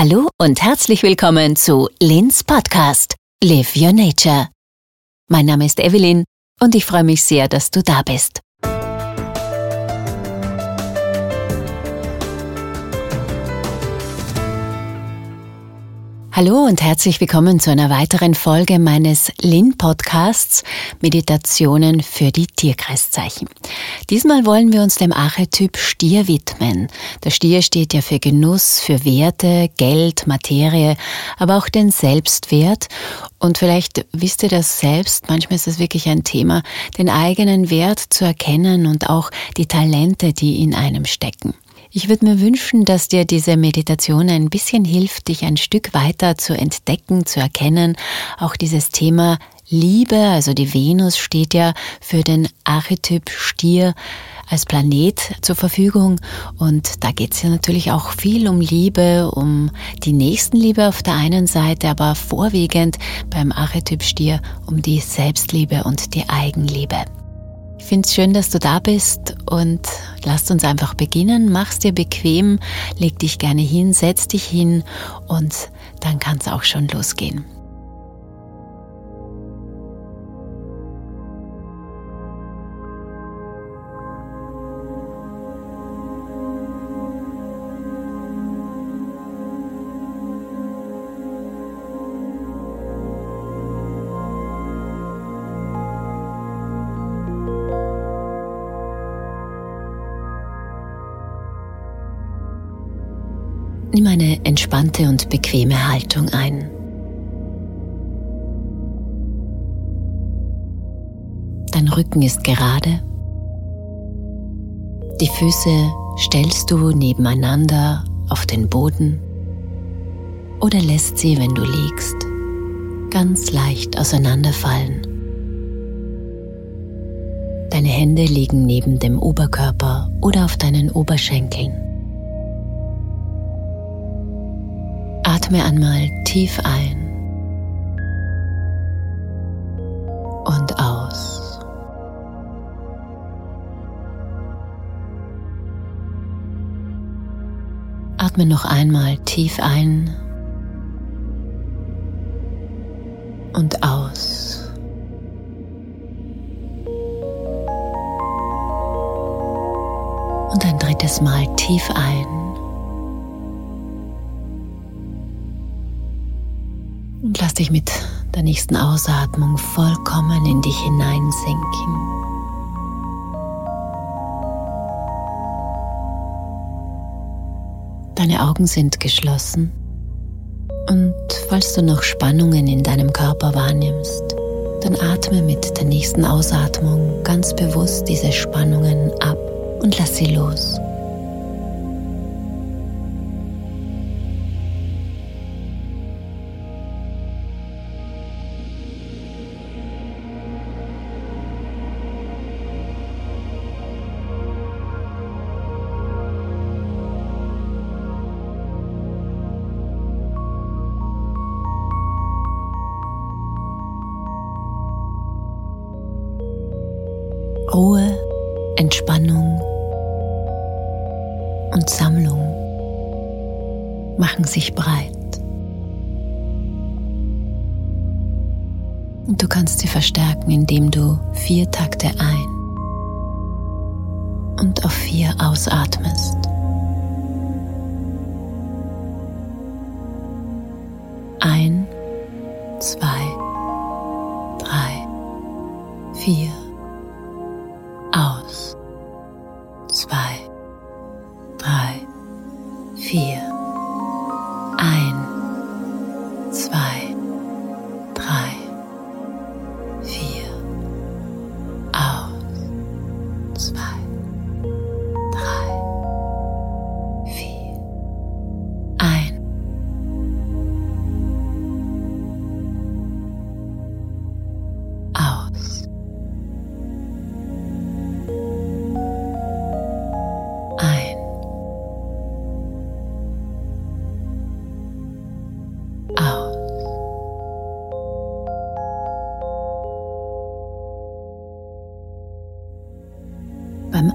Hallo und herzlich willkommen zu Lins Podcast Live Your Nature. Mein Name ist Evelyn und ich freue mich sehr, dass du da bist. Hallo und herzlich willkommen zu einer weiteren Folge meines Lin-Podcasts Meditationen für die Tierkreiszeichen. Diesmal wollen wir uns dem Archetyp Stier widmen. Der Stier steht ja für Genuss, für Werte, Geld, Materie, aber auch den Selbstwert. Und vielleicht wisst ihr das selbst, manchmal ist es wirklich ein Thema, den eigenen Wert zu erkennen und auch die Talente, die in einem stecken. Ich würde mir wünschen, dass dir diese Meditation ein bisschen hilft, dich ein Stück weiter zu entdecken, zu erkennen. Auch dieses Thema Liebe, also die Venus steht ja für den Archetyp Stier als Planet zur Verfügung. Und da geht es ja natürlich auch viel um Liebe, um die Nächstenliebe auf der einen Seite, aber vorwiegend beim Archetyp Stier um die Selbstliebe und die Eigenliebe. Ich finde es schön, dass du da bist und lasst uns einfach beginnen. Mach's dir bequem, leg dich gerne hin, setz dich hin und dann kann es auch schon losgehen. Eine entspannte und bequeme Haltung ein. Dein Rücken ist gerade. Die Füße stellst du nebeneinander auf den Boden oder lässt sie, wenn du liegst, ganz leicht auseinanderfallen. Deine Hände liegen neben dem Oberkörper oder auf deinen Oberschenkeln. Atme einmal tief ein und aus. Atme noch einmal tief ein und aus. Und ein drittes Mal tief ein dich mit der nächsten Ausatmung vollkommen in dich hineinsinken. Deine Augen sind geschlossen und falls du noch Spannungen in deinem Körper wahrnimmst, dann atme mit der nächsten Ausatmung ganz bewusst diese Spannungen ab und lass sie los. Entspannung und Sammlung machen sich breit. Und du kannst sie verstärken, indem du vier Takte ein und auf vier ausatmest.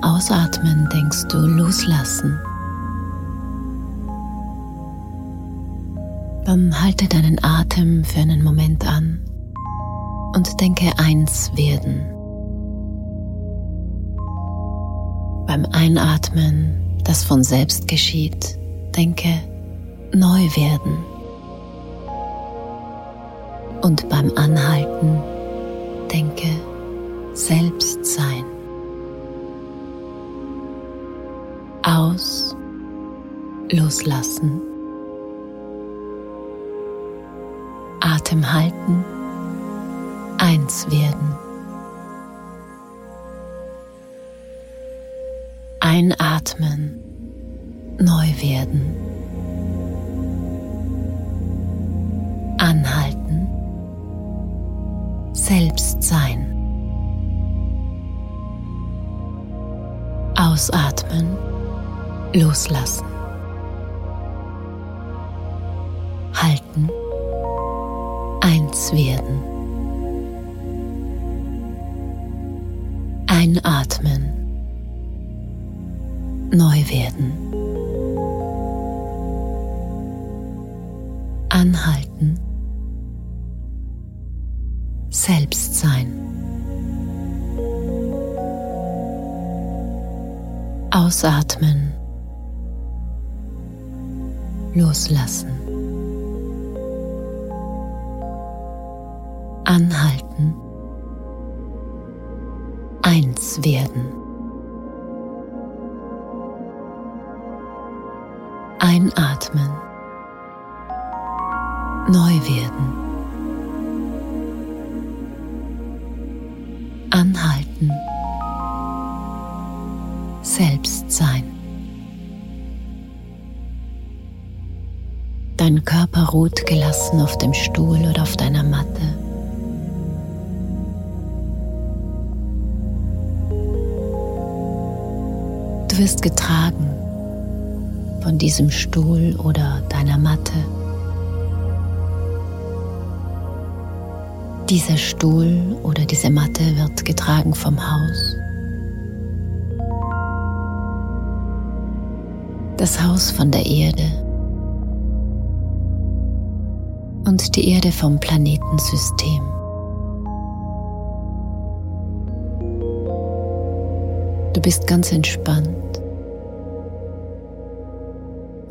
Ausatmen denkst du loslassen. Dann halte deinen Atem für einen Moment an und denke eins werden. Beim Einatmen, das von selbst geschieht, denke neu werden. Und beim Anhalten, denke selbst sein. Aus, loslassen. Atem halten, eins werden. Einatmen, neu werden. Anhalten, selbst sein. Ausatmen, loslassen. Halten, eins werden. Einatmen, neu werden. Anhalten, selbst sein. Ausatmen. Loslassen. Anhalten. Eins werden. Einatmen. Neu werden. Anhalten selbst sein. Körper ruht gelassen auf dem Stuhl oder auf deiner Matte. Du wirst getragen von diesem Stuhl oder deiner Matte. Dieser Stuhl oder diese Matte wird getragen vom Haus. das Haus von der Erde und die Erde vom Planetensystem. Du bist ganz entspannt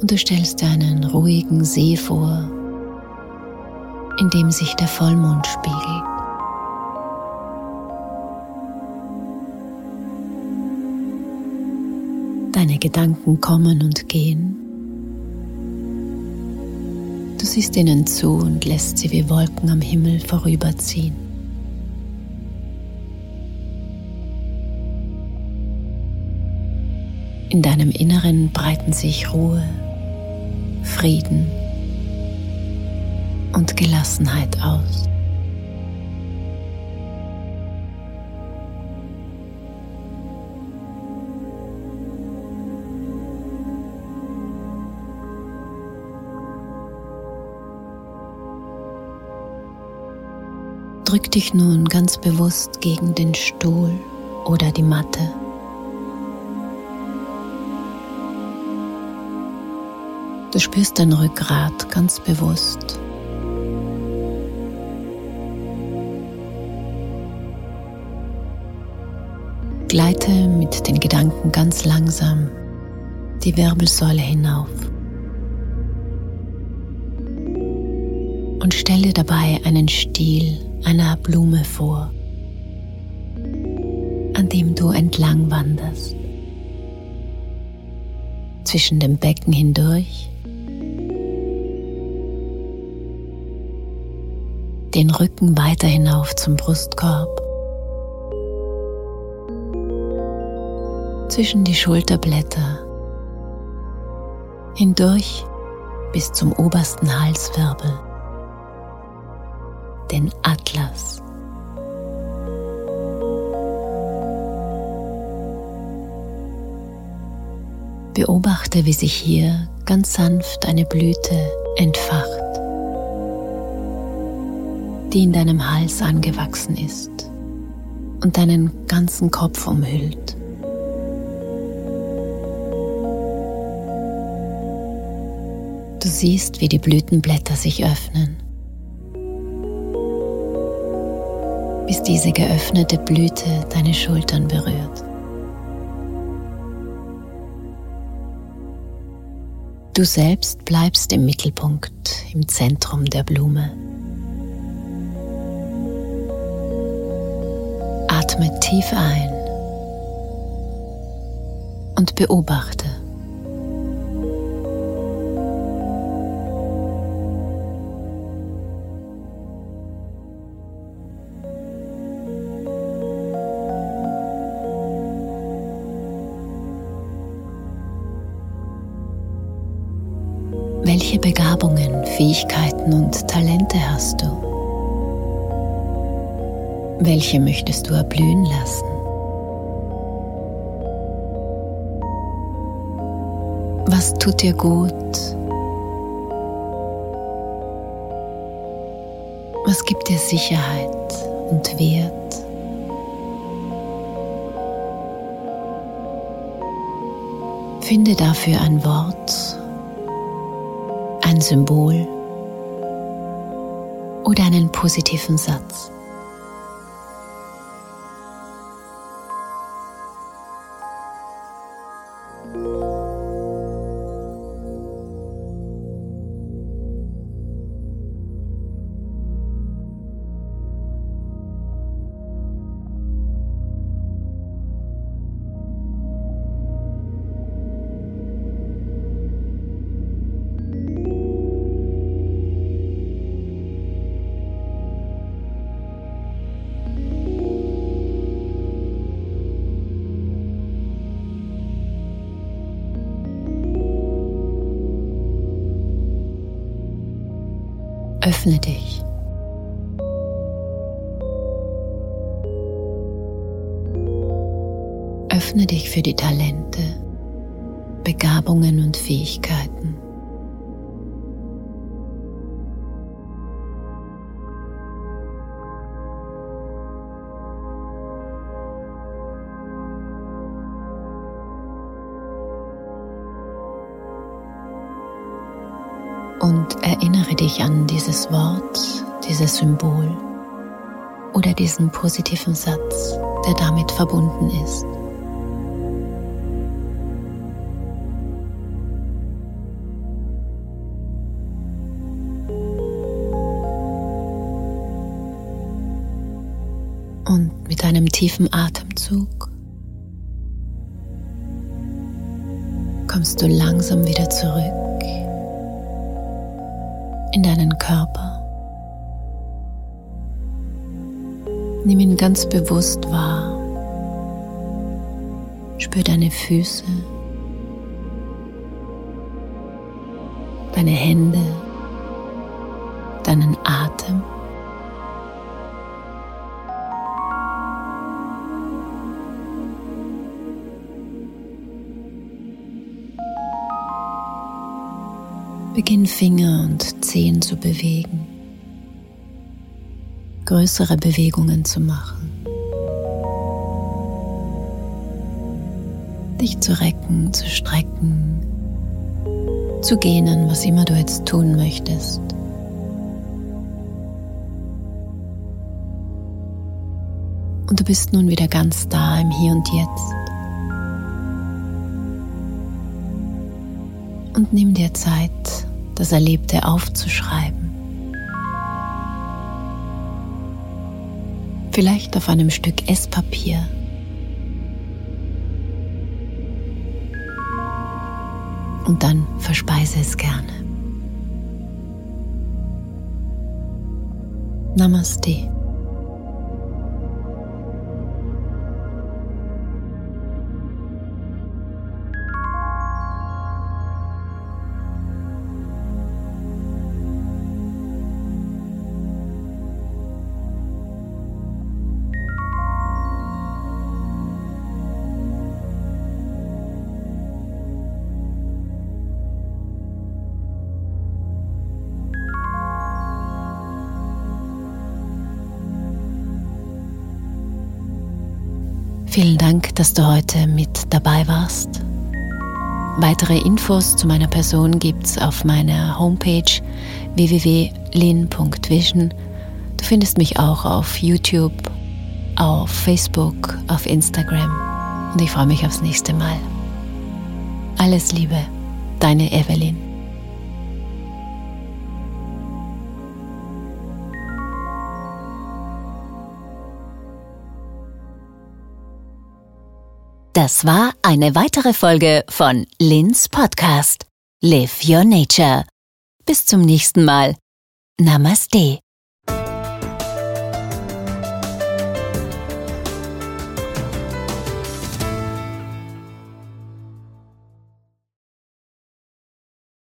und du stellst dir einen ruhigen See vor, in dem sich der Vollmond spiegelt. Deine Gedanken kommen und gehen. Du siehst ihnen zu und lässt sie wie Wolken am Himmel vorüberziehen. In deinem Inneren breiten sich Ruhe, Frieden und Gelassenheit aus. Drück dich nun ganz bewusst gegen den Stuhl oder die Matte. Du spürst dein Rückgrat ganz bewusst. Gleite mit den Gedanken ganz langsam die Wirbelsäule hinauf. Und stelle dabei einen Stiel einer Blume vor, an dem du entlang wanderst. Zwischen dem Becken hindurch, den Rücken weiter hinauf zum Brustkorb, zwischen die Schulterblätter, hindurch bis zum obersten Halswirbel den Atlas. Beobachte, wie sich hier ganz sanft eine Blüte entfacht, die in deinem Hals angewachsen ist und deinen ganzen Kopf umhüllt. Du siehst, wie die Blütenblätter sich öffnen, bis diese geöffnete Blüte deine Schultern berührt. Du selbst bleibst im Mittelpunkt, im Zentrum der Blume. Atme tief ein und beobachte. Fähigkeiten und Talente hast du? Welche möchtest du erblühen lassen? Was tut dir gut? Was gibt dir Sicherheit und Wert? Finde dafür ein Wort ein Symbol oder einen positiven Satz. Öffne dich. Öffne dich für die Talente, Begabungen und Fähigkeiten. Und erinnere dich an dieses Wort, dieses Symbol oder diesen positiven Satz, der damit verbunden ist. Und mit einem tiefen Atemzug kommst du langsam wieder zurück in deinen Körper. Nimm ihn ganz bewusst wahr. Spür deine Füße, deine Hände, deinen Atem. Beginn Finger und Zehen zu bewegen, größere Bewegungen zu machen, dich zu recken, zu strecken, zu gähnen, was immer du jetzt tun möchtest. Und du bist nun wieder ganz da im Hier und Jetzt. Und nimm dir Zeit, das Erlebte aufzuschreiben. Vielleicht auf einem Stück Esspapier. Und dann verspeise es gerne. Namaste. Vielen Dank, dass du heute mit dabei warst. Weitere Infos zu meiner Person gibt's auf meiner Homepage www.lin.vision. Du findest mich auch auf YouTube, auf Facebook, auf Instagram und ich freue mich aufs nächste Mal. Alles Liebe, deine Evelyn. Das war eine weitere Folge von Lins Podcast. Live Your Nature. Bis zum nächsten Mal. Namaste.